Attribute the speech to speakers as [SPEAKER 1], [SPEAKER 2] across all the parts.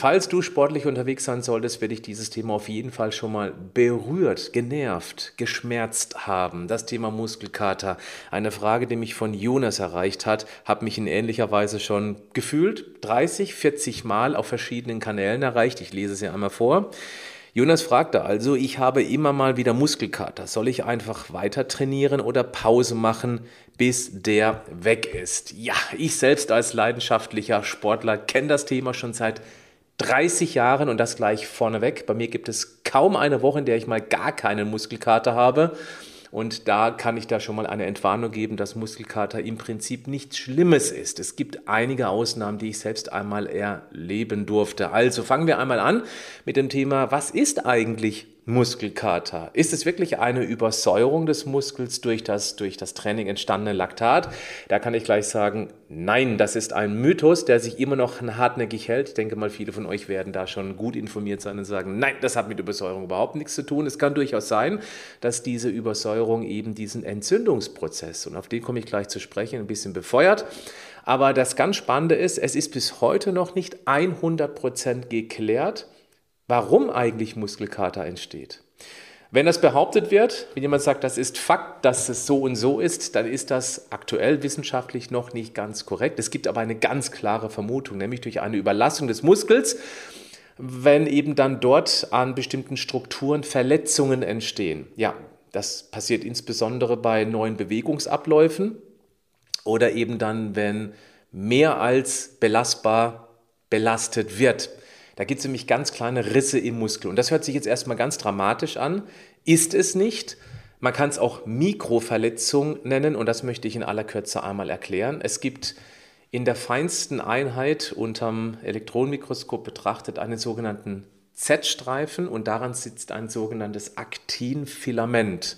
[SPEAKER 1] Falls du sportlich unterwegs sein solltest, werde ich dieses Thema auf jeden Fall schon mal berührt, genervt, geschmerzt haben. Das Thema Muskelkater. Eine Frage, die mich von Jonas erreicht hat, hat mich in ähnlicher Weise schon gefühlt 30, 40 Mal auf verschiedenen Kanälen erreicht. Ich lese es ja einmal vor. Jonas fragte also, ich habe immer mal wieder Muskelkater. Soll ich einfach weiter trainieren oder Pause machen, bis der weg ist? Ja, ich selbst als leidenschaftlicher Sportler kenne das Thema schon seit 30 Jahren und das gleich vorneweg. Bei mir gibt es kaum eine Woche, in der ich mal gar keinen Muskelkater habe. Und da kann ich da schon mal eine Entwarnung geben, dass Muskelkater im Prinzip nichts Schlimmes ist. Es gibt einige Ausnahmen, die ich selbst einmal erleben durfte. Also fangen wir einmal an mit dem Thema, was ist eigentlich Muskelkater? Ist es wirklich eine Übersäuerung des Muskels durch das, durch das Training entstandene Laktat? Da kann ich gleich sagen, nein, das ist ein Mythos, der sich immer noch hartnäckig hält. Ich denke mal, viele von euch werden da schon gut informiert sein und sagen, nein, das hat mit Übersäuerung überhaupt nichts zu tun. Es kann durchaus sein, dass diese Übersäuerung eben diesen Entzündungsprozess, und auf den komme ich gleich zu sprechen, ein bisschen befeuert. Aber das ganz Spannende ist, es ist bis heute noch nicht 100% geklärt, warum eigentlich Muskelkater entsteht. Wenn das behauptet wird, wenn jemand sagt, das ist Fakt, dass es so und so ist, dann ist das aktuell wissenschaftlich noch nicht ganz korrekt. Es gibt aber eine ganz klare Vermutung, nämlich durch eine Überlassung des Muskels, wenn eben dann dort an bestimmten Strukturen Verletzungen entstehen. Ja, das passiert insbesondere bei neuen Bewegungsabläufen oder eben dann, wenn mehr als belastbar belastet wird. Da gibt es nämlich ganz kleine Risse im Muskel. Und das hört sich jetzt erstmal ganz dramatisch an, ist es nicht. Man kann es auch Mikroverletzung nennen und das möchte ich in aller Kürze einmal erklären. Es gibt in der feinsten Einheit unterm Elektronenmikroskop betrachtet einen sogenannten Z-Streifen und daran sitzt ein sogenanntes Aktinfilament.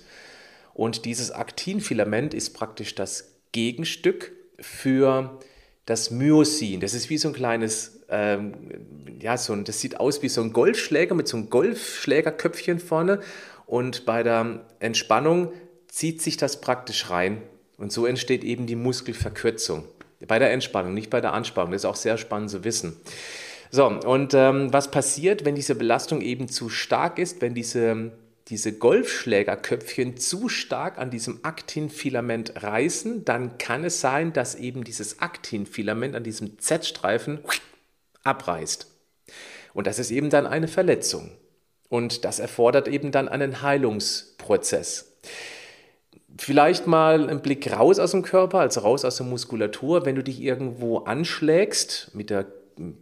[SPEAKER 1] Und dieses Aktinfilament ist praktisch das Gegenstück für das Myosin. Das ist wie so ein kleines ähm, ja, so ein, das sieht aus wie so ein Golfschläger mit so einem Golfschlägerköpfchen vorne und bei der Entspannung zieht sich das praktisch rein und so entsteht eben die Muskelverkürzung. Bei der Entspannung, nicht bei der Anspannung. Das ist auch sehr spannend zu wissen. So, und ähm, was passiert, wenn diese Belastung eben zu stark ist, wenn diese, diese Golfschlägerköpfchen zu stark an diesem Aktinfilament reißen, dann kann es sein, dass eben dieses Aktinfilament an diesem Z-Streifen abreißt. Und das ist eben dann eine Verletzung. Und das erfordert eben dann einen Heilungsprozess. Vielleicht mal einen Blick raus aus dem Körper, also raus aus der Muskulatur. Wenn du dich irgendwo anschlägst, mit der,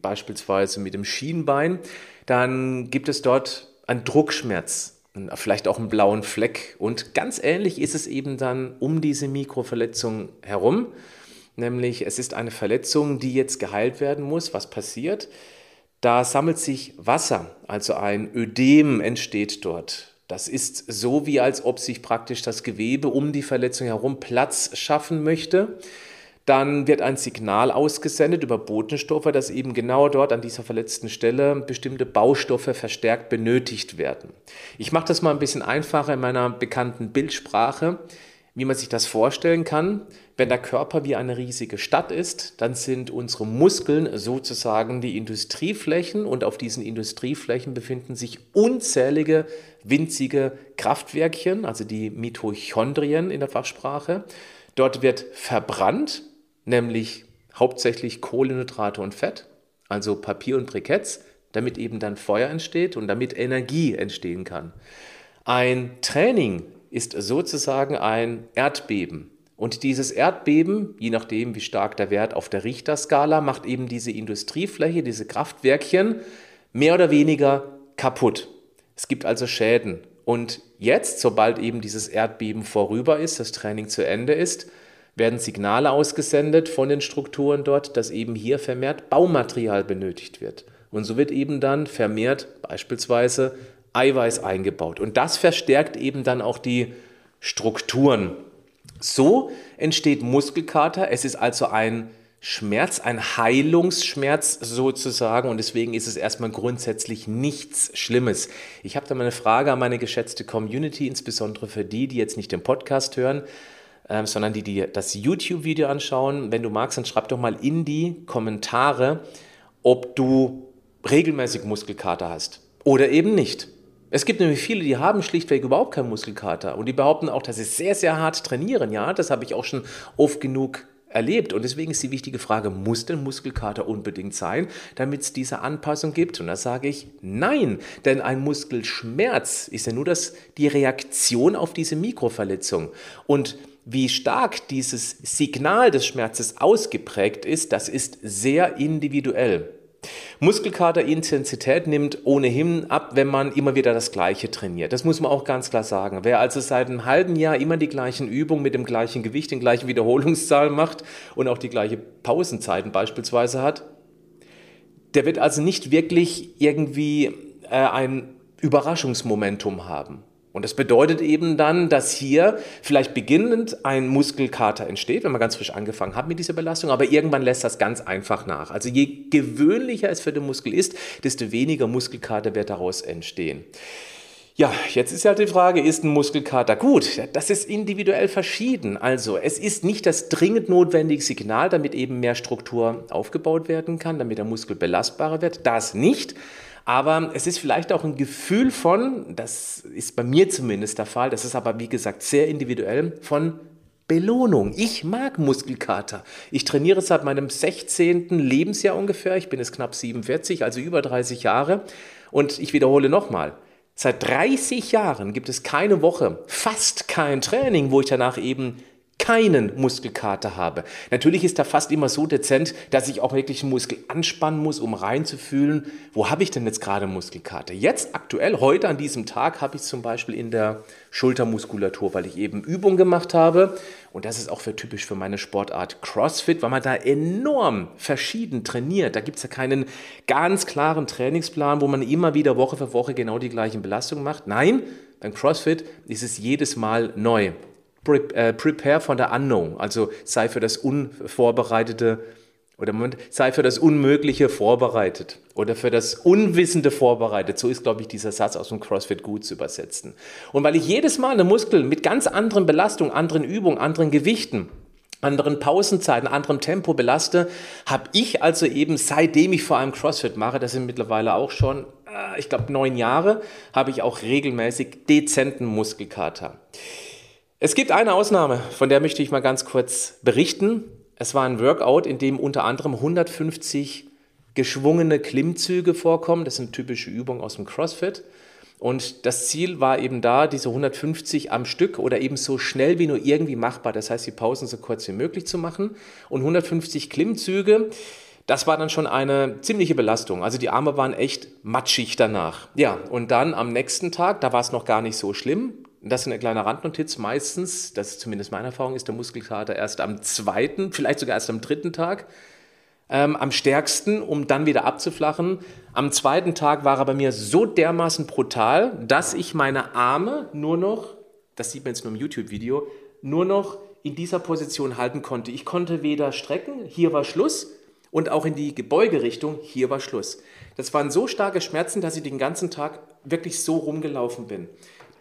[SPEAKER 1] beispielsweise mit dem Schienbein, dann gibt es dort einen Druckschmerz, vielleicht auch einen blauen Fleck. Und ganz ähnlich ist es eben dann um diese Mikroverletzung herum nämlich es ist eine Verletzung, die jetzt geheilt werden muss. Was passiert? Da sammelt sich Wasser, also ein Ödem entsteht dort. Das ist so, wie als ob sich praktisch das Gewebe um die Verletzung herum Platz schaffen möchte. Dann wird ein Signal ausgesendet über Botenstoffe, dass eben genau dort an dieser verletzten Stelle bestimmte Baustoffe verstärkt benötigt werden. Ich mache das mal ein bisschen einfacher in meiner bekannten Bildsprache wie man sich das vorstellen kann. Wenn der Körper wie eine riesige Stadt ist, dann sind unsere Muskeln sozusagen die Industrieflächen und auf diesen Industrieflächen befinden sich unzählige winzige Kraftwerkchen, also die Mitochondrien in der Fachsprache. Dort wird verbrannt, nämlich hauptsächlich Kohlenhydrate und Fett, also Papier und Briketts, damit eben dann Feuer entsteht und damit Energie entstehen kann. Ein Training ist sozusagen ein Erdbeben. Und dieses Erdbeben, je nachdem, wie stark der Wert auf der Richterskala, macht eben diese Industriefläche, diese Kraftwerkchen mehr oder weniger kaputt. Es gibt also Schäden. Und jetzt, sobald eben dieses Erdbeben vorüber ist, das Training zu Ende ist, werden Signale ausgesendet von den Strukturen dort, dass eben hier vermehrt Baumaterial benötigt wird. Und so wird eben dann vermehrt beispielsweise Eiweiß eingebaut. Und das verstärkt eben dann auch die Strukturen. So entsteht Muskelkater. Es ist also ein Schmerz, ein Heilungsschmerz sozusagen und deswegen ist es erstmal grundsätzlich nichts Schlimmes. Ich habe da mal eine Frage an meine geschätzte Community, insbesondere für die, die jetzt nicht den Podcast hören, äh, sondern die, die das YouTube-Video anschauen. Wenn du magst, dann schreib doch mal in die Kommentare, ob du regelmäßig Muskelkater hast oder eben nicht. Es gibt nämlich viele, die haben schlichtweg überhaupt keinen Muskelkater und die behaupten auch, dass sie sehr, sehr hart trainieren. Ja, das habe ich auch schon oft genug erlebt. Und deswegen ist die wichtige Frage, muss denn Muskelkater unbedingt sein, damit es diese Anpassung gibt? Und da sage ich nein, denn ein Muskelschmerz ist ja nur das, die Reaktion auf diese Mikroverletzung. Und wie stark dieses Signal des Schmerzes ausgeprägt ist, das ist sehr individuell. Muskelkaterintensität nimmt ohnehin ab, wenn man immer wieder das Gleiche trainiert. Das muss man auch ganz klar sagen. Wer also seit einem halben Jahr immer die gleichen Übungen mit dem gleichen Gewicht, den gleichen Wiederholungszahl macht und auch die gleiche Pausenzeiten beispielsweise hat, der wird also nicht wirklich irgendwie äh, ein Überraschungsmomentum haben. Und das bedeutet eben dann, dass hier vielleicht beginnend ein Muskelkater entsteht, wenn man ganz frisch angefangen hat mit dieser Belastung, aber irgendwann lässt das ganz einfach nach. Also je gewöhnlicher es für den Muskel ist, desto weniger Muskelkater wird daraus entstehen. Ja, jetzt ist ja die Frage, ist ein Muskelkater gut? Das ist individuell verschieden. Also es ist nicht das dringend notwendige Signal, damit eben mehr Struktur aufgebaut werden kann, damit der Muskel belastbarer wird. Das nicht. Aber es ist vielleicht auch ein Gefühl von, das ist bei mir zumindest der Fall, das ist aber wie gesagt sehr individuell, von Belohnung. Ich mag Muskelkater. Ich trainiere seit meinem 16. Lebensjahr ungefähr. Ich bin jetzt knapp 47, also über 30 Jahre. Und ich wiederhole nochmal. Seit 30 Jahren gibt es keine Woche, fast kein Training, wo ich danach eben keinen Muskelkater habe. Natürlich ist er fast immer so dezent, dass ich auch wirklich einen Muskel anspannen muss, um reinzufühlen, wo habe ich denn jetzt gerade Muskelkater. Jetzt aktuell, heute an diesem Tag, habe ich zum Beispiel in der Schultermuskulatur, weil ich eben Übungen gemacht habe. Und das ist auch für typisch für meine Sportart CrossFit, weil man da enorm verschieden trainiert. Da gibt es ja keinen ganz klaren Trainingsplan, wo man immer wieder Woche für Woche genau die gleichen Belastungen macht. Nein, beim CrossFit ist es jedes Mal neu. Äh, prepare for the unknown, also sei für das Unvorbereitete oder Moment, sei für das Unmögliche vorbereitet oder für das Unwissende vorbereitet. So ist, glaube ich, dieser Satz aus dem CrossFit gut zu übersetzen. Und weil ich jedes Mal eine Muskel mit ganz anderen Belastungen, anderen Übungen, anderen Gewichten, anderen Pausenzeiten, anderem Tempo belaste, habe ich also eben, seitdem ich vor allem CrossFit mache, das sind mittlerweile auch schon, äh, ich glaube, neun Jahre, habe ich auch regelmäßig dezenten Muskelkater. Es gibt eine Ausnahme, von der möchte ich mal ganz kurz berichten. Es war ein Workout, in dem unter anderem 150 geschwungene Klimmzüge vorkommen. Das sind typische Übungen aus dem CrossFit. Und das Ziel war eben da, diese 150 am Stück oder eben so schnell wie nur irgendwie machbar, das heißt die Pausen so kurz wie möglich zu machen. Und 150 Klimmzüge, das war dann schon eine ziemliche Belastung. Also die Arme waren echt matschig danach. Ja, und dann am nächsten Tag, da war es noch gar nicht so schlimm. Das ist eine kleine Randnotiz. Meistens, das ist zumindest meine Erfahrung, ist der Muskelkater erst am zweiten, vielleicht sogar erst am dritten Tag ähm, am stärksten, um dann wieder abzuflachen. Am zweiten Tag war er bei mir so dermaßen brutal, dass ich meine Arme nur noch, das sieht man jetzt nur im YouTube-Video, nur noch in dieser Position halten konnte. Ich konnte weder strecken, hier war Schluss, und auch in die Gebeugerichtung, hier war Schluss. Das waren so starke Schmerzen, dass ich den ganzen Tag wirklich so rumgelaufen bin.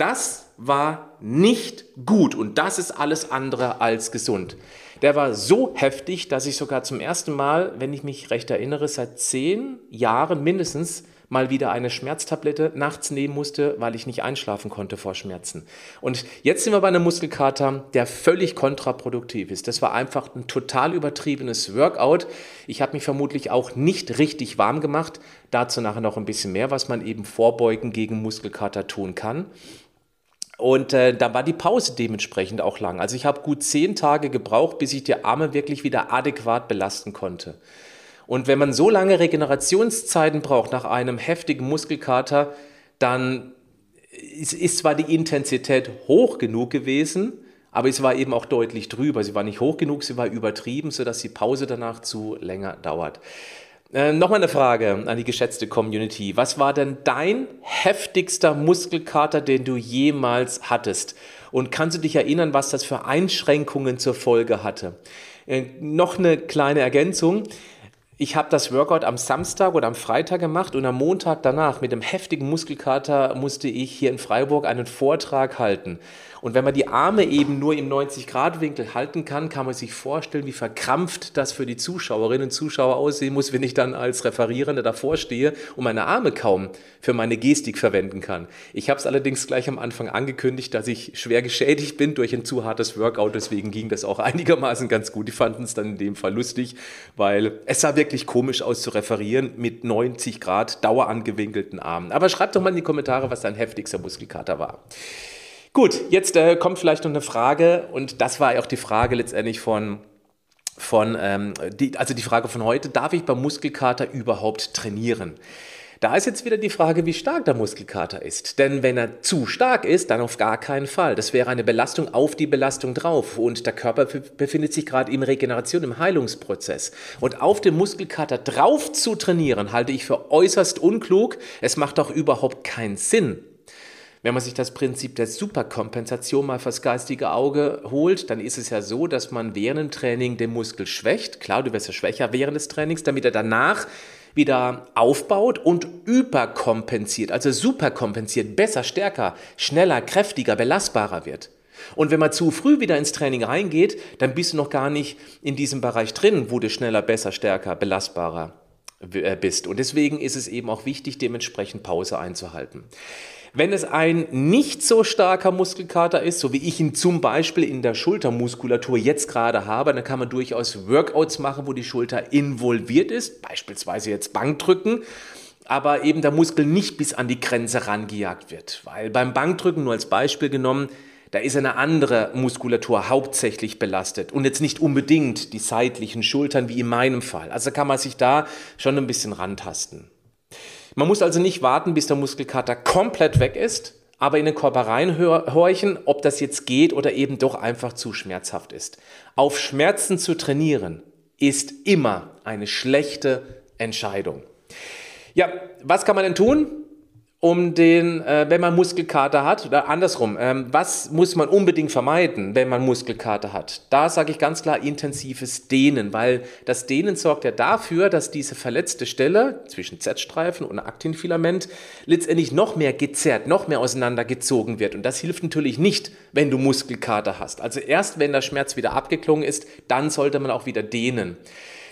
[SPEAKER 1] Das war nicht gut und das ist alles andere als gesund. Der war so heftig, dass ich sogar zum ersten Mal, wenn ich mich recht erinnere, seit zehn Jahren mindestens mal wieder eine Schmerztablette nachts nehmen musste, weil ich nicht einschlafen konnte vor Schmerzen. Und jetzt sind wir bei einem Muskelkater, der völlig kontraproduktiv ist. Das war einfach ein total übertriebenes Workout. Ich habe mich vermutlich auch nicht richtig warm gemacht. Dazu nachher noch ein bisschen mehr, was man eben vorbeugen gegen Muskelkater tun kann. Und äh, da war die Pause dementsprechend auch lang. Also ich habe gut zehn Tage gebraucht, bis ich die Arme wirklich wieder adäquat belasten konnte. Und wenn man so lange Regenerationszeiten braucht nach einem heftigen Muskelkater, dann ist, ist zwar die Intensität hoch genug gewesen, aber es war eben auch deutlich drüber. Sie war nicht hoch genug, sie war übertrieben, sodass die Pause danach zu länger dauert. Äh, Nochmal eine Frage an die geschätzte Community. Was war denn dein heftigster Muskelkater, den du jemals hattest? Und kannst du dich erinnern, was das für Einschränkungen zur Folge hatte? Äh, noch eine kleine Ergänzung. Ich habe das Workout am Samstag oder am Freitag gemacht und am Montag danach mit einem heftigen Muskelkater musste ich hier in Freiburg einen Vortrag halten. Und wenn man die Arme eben nur im 90-Grad-Winkel halten kann, kann man sich vorstellen, wie verkrampft das für die Zuschauerinnen und Zuschauer aussehen muss, wenn ich dann als Referierender davor stehe und meine Arme kaum für meine Gestik verwenden kann. Ich habe es allerdings gleich am Anfang angekündigt, dass ich schwer geschädigt bin durch ein zu hartes Workout, deswegen ging das auch einigermaßen ganz gut. Die fanden es dann in dem Fall lustig, weil es sah wirklich komisch aus zu referieren mit 90 Grad dauerangewinkelten Armen. Aber schreibt doch mal in die Kommentare, was dein heftigster Muskelkater war. Gut, jetzt äh, kommt vielleicht noch eine Frage und das war auch die Frage letztendlich von von, ähm, die, also die Frage von heute, darf ich beim Muskelkater überhaupt trainieren? Da ist jetzt wieder die Frage, wie stark der Muskelkater ist. Denn wenn er zu stark ist, dann auf gar keinen Fall. Das wäre eine Belastung auf die Belastung drauf. Und der Körper befindet sich gerade in Regeneration, im Heilungsprozess. Und auf den Muskelkater drauf zu trainieren, halte ich für äußerst unklug. Es macht auch überhaupt keinen Sinn. Wenn man sich das Prinzip der Superkompensation mal fürs geistige Auge holt, dann ist es ja so, dass man während dem Training den Muskel schwächt. Klar, du wirst ja schwächer während des Trainings, damit er danach wieder aufbaut und überkompensiert, also superkompensiert, besser, stärker, schneller, kräftiger, belastbarer wird. Und wenn man zu früh wieder ins Training reingeht, dann bist du noch gar nicht in diesem Bereich drin, wo du schneller, besser, stärker, belastbarer bist. Und deswegen ist es eben auch wichtig, dementsprechend Pause einzuhalten. Wenn es ein nicht so starker Muskelkater ist, so wie ich ihn zum Beispiel in der Schultermuskulatur jetzt gerade habe, dann kann man durchaus Workouts machen, wo die Schulter involviert ist, beispielsweise jetzt Bankdrücken aber eben der Muskel nicht bis an die Grenze rangejagt wird. Weil beim Bankdrücken, nur als Beispiel genommen, da ist eine andere Muskulatur hauptsächlich belastet und jetzt nicht unbedingt die seitlichen Schultern wie in meinem Fall. Also kann man sich da schon ein bisschen rantasten. Man muss also nicht warten, bis der Muskelkater komplett weg ist, aber in den Körper reinhorchen, ob das jetzt geht oder eben doch einfach zu schmerzhaft ist. Auf Schmerzen zu trainieren ist immer eine schlechte Entscheidung. Ja, was kann man denn tun? Um den, äh, wenn man Muskelkater hat, oder andersrum, ähm, was muss man unbedingt vermeiden, wenn man Muskelkater hat? Da sage ich ganz klar intensives Dehnen, weil das Dehnen sorgt ja dafür, dass diese verletzte Stelle zwischen Z-Streifen und Aktinfilament letztendlich noch mehr gezerrt, noch mehr auseinandergezogen wird. Und das hilft natürlich nicht, wenn du Muskelkater hast. Also erst wenn der Schmerz wieder abgeklungen ist, dann sollte man auch wieder dehnen.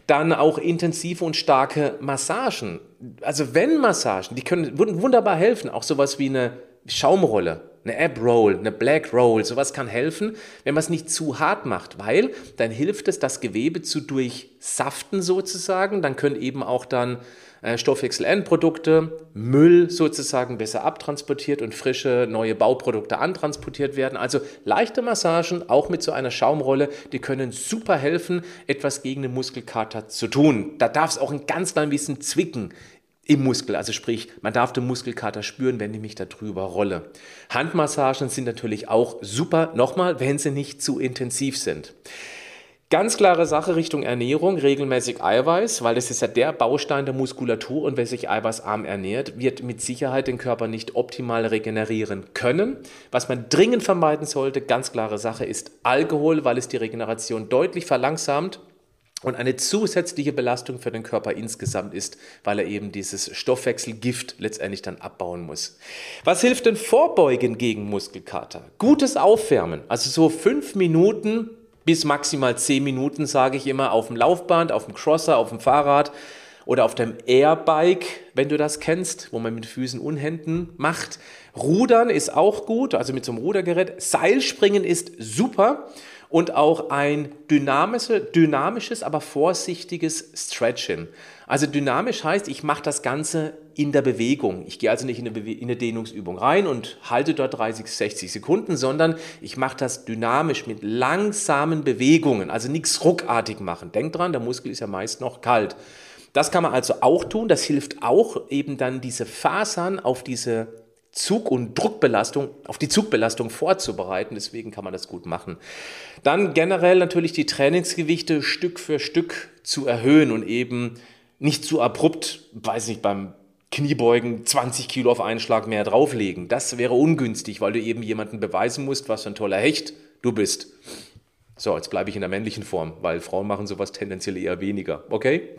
[SPEAKER 1] Dann auch intensive und starke Massagen. Also wenn Massagen, die können wunderbar helfen. Auch sowas wie eine Schaumrolle, eine Ab Roll, eine Black Roll, sowas kann helfen, wenn man es nicht zu hart macht, weil dann hilft es, das Gewebe zu durchsaften sozusagen. Dann können eben auch dann Stoffwechselendprodukte, Müll sozusagen besser abtransportiert und frische neue Bauprodukte antransportiert werden. Also leichte Massagen, auch mit so einer Schaumrolle, die können super helfen, etwas gegen den Muskelkater zu tun. Da darf es auch ein ganz klein bisschen zwicken im Muskel. Also sprich, man darf den Muskelkater spüren, wenn ich mich da drüber rolle. Handmassagen sind natürlich auch super, nochmal, wenn sie nicht zu intensiv sind. Ganz klare Sache Richtung Ernährung, regelmäßig Eiweiß, weil das ist ja der Baustein der Muskulatur und wer sich eiweißarm ernährt, wird mit Sicherheit den Körper nicht optimal regenerieren können. Was man dringend vermeiden sollte, ganz klare Sache, ist Alkohol, weil es die Regeneration deutlich verlangsamt und eine zusätzliche Belastung für den Körper insgesamt ist, weil er eben dieses Stoffwechselgift letztendlich dann abbauen muss. Was hilft denn Vorbeugen gegen Muskelkater? Gutes Aufwärmen, also so fünf Minuten bis maximal 10 Minuten, sage ich immer, auf dem Laufband, auf dem Crosser, auf dem Fahrrad oder auf dem Airbike, wenn du das kennst, wo man mit Füßen und Händen macht. Rudern ist auch gut, also mit so einem Rudergerät. Seilspringen ist super und auch ein dynamische, dynamisches, aber vorsichtiges Stretching. Also dynamisch heißt, ich mache das Ganze in der Bewegung. Ich gehe also nicht in eine, in eine, Dehnungsübung rein und halte dort 30, 60 Sekunden, sondern ich mache das dynamisch mit langsamen Bewegungen, also nichts ruckartig machen. Denkt dran, der Muskel ist ja meist noch kalt. Das kann man also auch tun. Das hilft auch eben dann diese Fasern auf diese Zug- und Druckbelastung, auf die Zugbelastung vorzubereiten. Deswegen kann man das gut machen. Dann generell natürlich die Trainingsgewichte Stück für Stück zu erhöhen und eben nicht zu abrupt, weiß nicht, beim Kniebeugen 20 Kilo auf einen Schlag mehr drauflegen. Das wäre ungünstig, weil du eben jemanden beweisen musst, was für ein toller Hecht du bist. So, jetzt bleibe ich in der männlichen Form, weil Frauen machen sowas tendenziell eher weniger. Okay?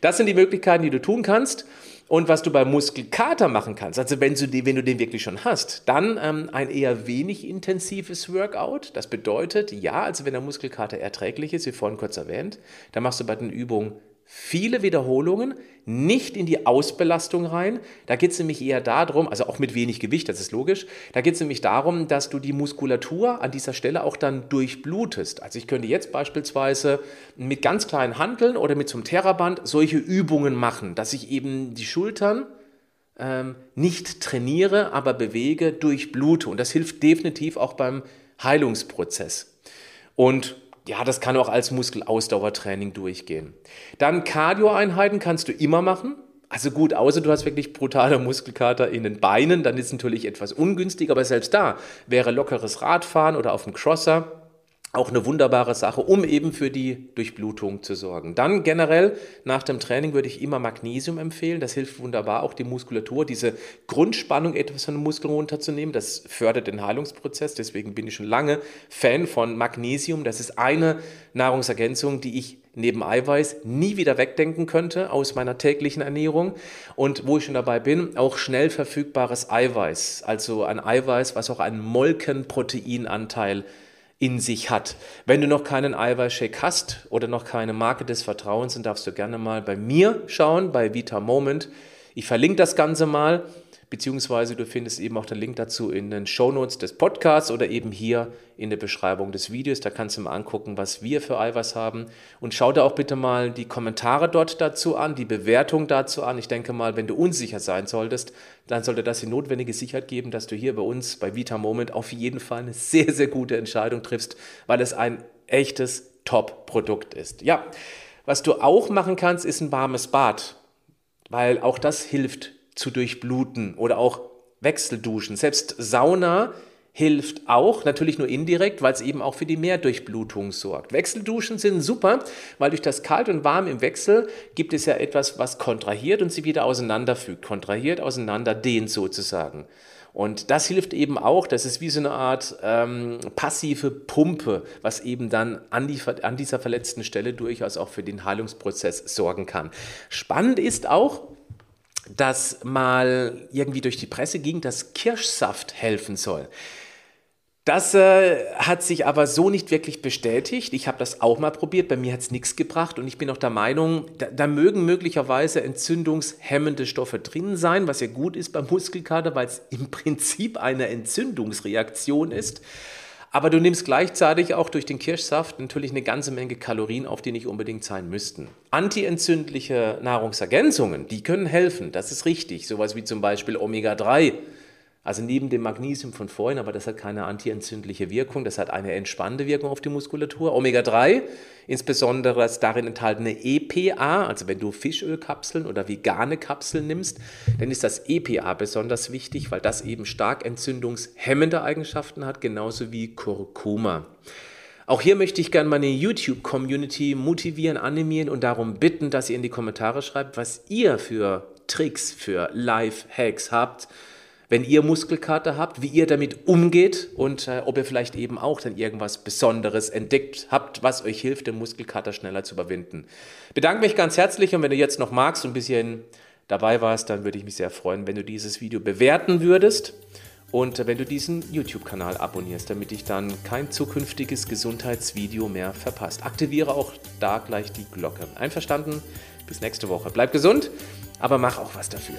[SPEAKER 1] Das sind die Möglichkeiten, die du tun kannst. Und was du beim Muskelkater machen kannst, also wenn du, den, wenn du den wirklich schon hast, dann ähm, ein eher wenig intensives Workout. Das bedeutet, ja, also wenn der Muskelkater erträglich ist, wie vorhin kurz erwähnt, dann machst du bei den Übungen viele Wiederholungen, nicht in die Ausbelastung rein. Da geht es nämlich eher darum, also auch mit wenig Gewicht, das ist logisch, da geht es nämlich darum, dass du die Muskulatur an dieser Stelle auch dann durchblutest. Also ich könnte jetzt beispielsweise mit ganz kleinen Handeln oder mit so einem Terraband solche Übungen machen, dass ich eben die Schultern ähm, nicht trainiere, aber bewege, durchblute. Und das hilft definitiv auch beim Heilungsprozess. Und ja, das kann auch als Muskelausdauertraining durchgehen. Dann Cardio-Einheiten kannst du immer machen. Also gut, außer du hast wirklich brutale Muskelkater in den Beinen, dann ist es natürlich etwas ungünstig, aber selbst da wäre lockeres Radfahren oder auf dem Crosser auch eine wunderbare Sache, um eben für die Durchblutung zu sorgen. Dann generell nach dem Training würde ich immer Magnesium empfehlen. Das hilft wunderbar, auch die Muskulatur, diese Grundspannung etwas von den Muskeln runterzunehmen. Das fördert den Heilungsprozess. Deswegen bin ich schon lange Fan von Magnesium. Das ist eine Nahrungsergänzung, die ich neben Eiweiß nie wieder wegdenken könnte aus meiner täglichen Ernährung. Und wo ich schon dabei bin, auch schnell verfügbares Eiweiß. Also ein Eiweiß, was auch einen Molkenproteinanteil hat in sich hat. Wenn du noch keinen Eiweißshake hast oder noch keine Marke des Vertrauens, dann darfst du gerne mal bei mir schauen, bei Vita Moment. Ich verlinke das Ganze mal beziehungsweise du findest eben auch den Link dazu in den Shownotes des Podcasts oder eben hier in der Beschreibung des Videos. Da kannst du mal angucken, was wir für Eiweiß haben. Und schau dir auch bitte mal die Kommentare dort dazu an, die Bewertung dazu an. Ich denke mal, wenn du unsicher sein solltest, dann sollte das die notwendige Sicherheit geben, dass du hier bei uns bei Vita Moment auf jeden Fall eine sehr, sehr gute Entscheidung triffst, weil es ein echtes Top-Produkt ist. Ja, was du auch machen kannst, ist ein warmes Bad, weil auch das hilft zu durchbluten oder auch Wechselduschen. Selbst Sauna hilft auch, natürlich nur indirekt, weil es eben auch für die Mehrdurchblutung sorgt. Wechselduschen sind super, weil durch das Kalt und Warm im Wechsel gibt es ja etwas, was kontrahiert und sie wieder auseinanderfügt. Kontrahiert, auseinanderdehnt sozusagen. Und das hilft eben auch, das ist wie so eine Art ähm, passive Pumpe, was eben dann an, die, an dieser verletzten Stelle durchaus auch für den Heilungsprozess sorgen kann. Spannend ist auch, dass mal irgendwie durch die Presse ging, dass Kirschsaft helfen soll. Das äh, hat sich aber so nicht wirklich bestätigt. Ich habe das auch mal probiert, bei mir hat es nichts gebracht und ich bin auch der Meinung, da, da, mögen möglicherweise entzündungshemmende Stoffe drin sein, was ja gut ist beim Muskelkater, weil es im Prinzip eine Entzündungsreaktion ist. Aber du nimmst gleichzeitig auch durch den Kirschsaft natürlich eine ganze Menge Kalorien auf, die nicht unbedingt sein müssten. Antientzündliche Nahrungsergänzungen, die können helfen, das ist richtig. Sowas wie zum Beispiel Omega-3 also neben dem Magnesium von vorhin, aber das hat keine antientzündliche Wirkung, das hat eine entspannende Wirkung auf die Muskulatur. Omega-3, insbesondere das darin enthaltene EPA, also wenn du Fischölkapseln oder vegane Kapseln nimmst, dann ist das EPA besonders wichtig, weil das eben stark entzündungshemmende Eigenschaften hat, genauso wie Kurkuma. Auch hier möchte ich gerne meine YouTube-Community motivieren, animieren und darum bitten, dass ihr in die Kommentare schreibt, was ihr für Tricks, für Life-Hacks habt, wenn ihr Muskelkater habt, wie ihr damit umgeht und äh, ob ihr vielleicht eben auch dann irgendwas Besonderes entdeckt habt, was euch hilft, den Muskelkater schneller zu überwinden. Bedanke mich ganz herzlich und wenn du jetzt noch magst und ein bisschen dabei warst, dann würde ich mich sehr freuen, wenn du dieses Video bewerten würdest und wenn du diesen YouTube-Kanal abonnierst, damit ich dann kein zukünftiges Gesundheitsvideo mehr verpasst. Aktiviere auch da gleich die Glocke. Einverstanden? Bis nächste Woche. Bleib gesund, aber mach auch was dafür.